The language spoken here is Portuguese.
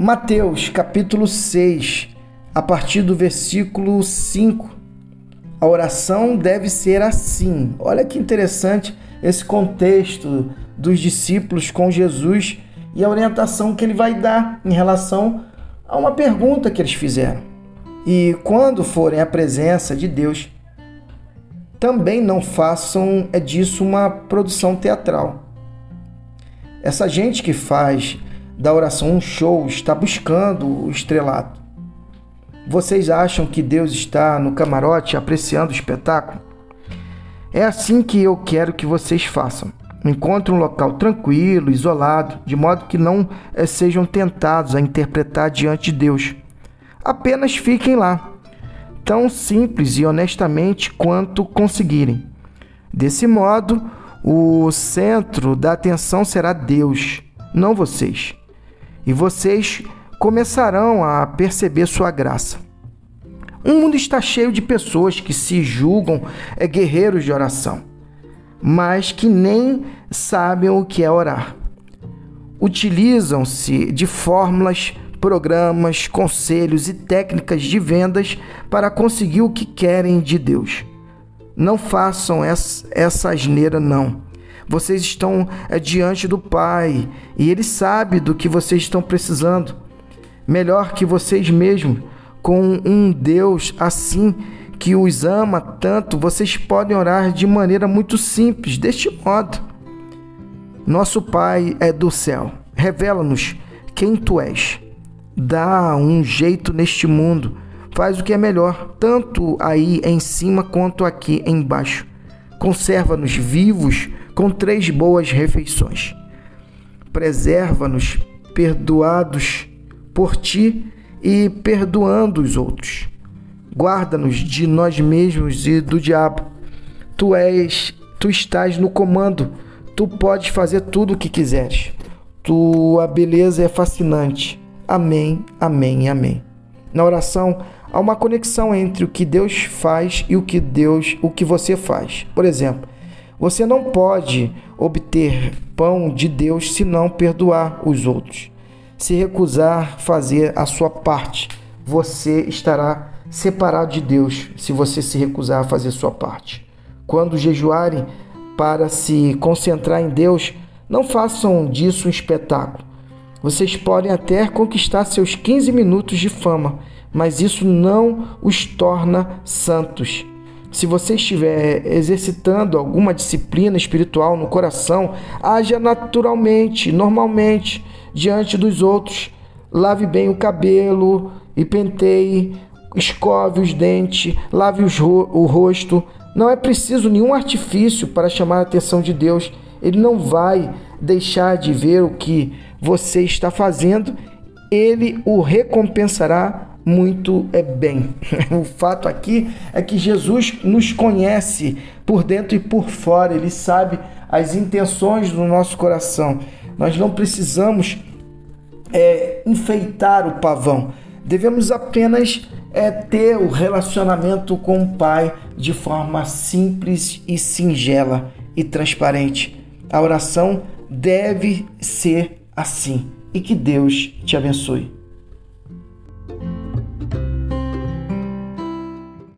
Mateus capítulo 6, a partir do versículo 5. A oração deve ser assim. Olha que interessante esse contexto dos discípulos com Jesus e a orientação que ele vai dar em relação a uma pergunta que eles fizeram. E quando forem à presença de Deus, também não façam é disso uma produção teatral. Essa gente que faz da oração um show está buscando o estrelato. Vocês acham que Deus está no camarote apreciando o espetáculo? É assim que eu quero que vocês façam. Encontre um local tranquilo, isolado, de modo que não eh, sejam tentados a interpretar diante de Deus. Apenas fiquem lá, tão simples e honestamente quanto conseguirem. Desse modo, o centro da atenção será Deus, não vocês. E vocês começarão a perceber sua graça. O mundo está cheio de pessoas que se julgam é, guerreiros de oração, mas que nem sabem o que é orar. Utilizam-se de fórmulas, programas, conselhos e técnicas de vendas para conseguir o que querem de Deus. Não façam essa, asneira, não. Vocês estão é, diante do Pai e Ele sabe do que vocês estão precisando. Melhor que vocês mesmos, com um Deus assim que os ama tanto, vocês podem orar de maneira muito simples, deste modo. Nosso Pai é do céu, revela-nos quem tu és. Dá um jeito neste mundo faz o que é melhor, tanto aí em cima quanto aqui embaixo. Conserva-nos vivos com três boas refeições. Preserva-nos perdoados por ti e perdoando os outros. Guarda-nos de nós mesmos e do diabo. Tu és, tu estás no comando. Tu podes fazer tudo o que quiseres. Tua beleza é fascinante. Amém, amém, amém. Na oração, há uma conexão entre o que Deus faz e o que Deus, o que você faz. Por exemplo, você não pode obter pão de Deus se não perdoar os outros. Se recusar fazer a sua parte, você estará separado de Deus se você se recusar a fazer a sua parte. Quando jejuarem para se concentrar em Deus, não façam disso um espetáculo. Vocês podem até conquistar seus 15 minutos de fama mas isso não os torna santos. Se você estiver exercitando alguma disciplina espiritual no coração, haja naturalmente, normalmente, diante dos outros. Lave bem o cabelo e penteie, escove os dentes, lave o rosto. Não é preciso nenhum artifício para chamar a atenção de Deus. Ele não vai deixar de ver o que você está fazendo, ele o recompensará muito é bem. O fato aqui é que Jesus nos conhece por dentro e por fora, ele sabe as intenções do nosso coração. Nós não precisamos é, enfeitar o pavão, devemos apenas é, ter o relacionamento com o Pai de forma simples e singela e transparente. A oração deve ser assim e que Deus te abençoe.